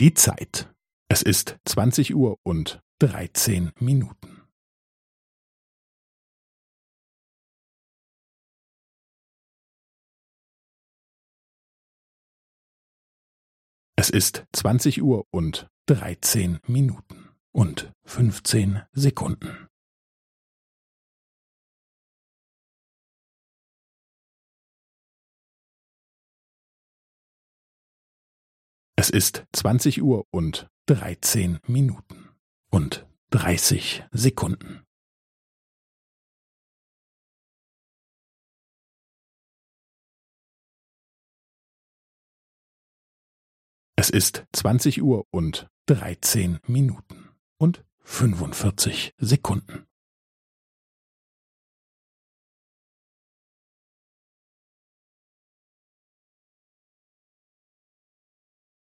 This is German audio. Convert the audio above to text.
Die Zeit. Es ist zwanzig Uhr und dreizehn Minuten. Es ist zwanzig Uhr und dreizehn Minuten und fünfzehn Sekunden. Es ist zwanzig Uhr und dreizehn Minuten und dreißig Sekunden. Es ist zwanzig Uhr und dreizehn Minuten und fünfundvierzig Sekunden.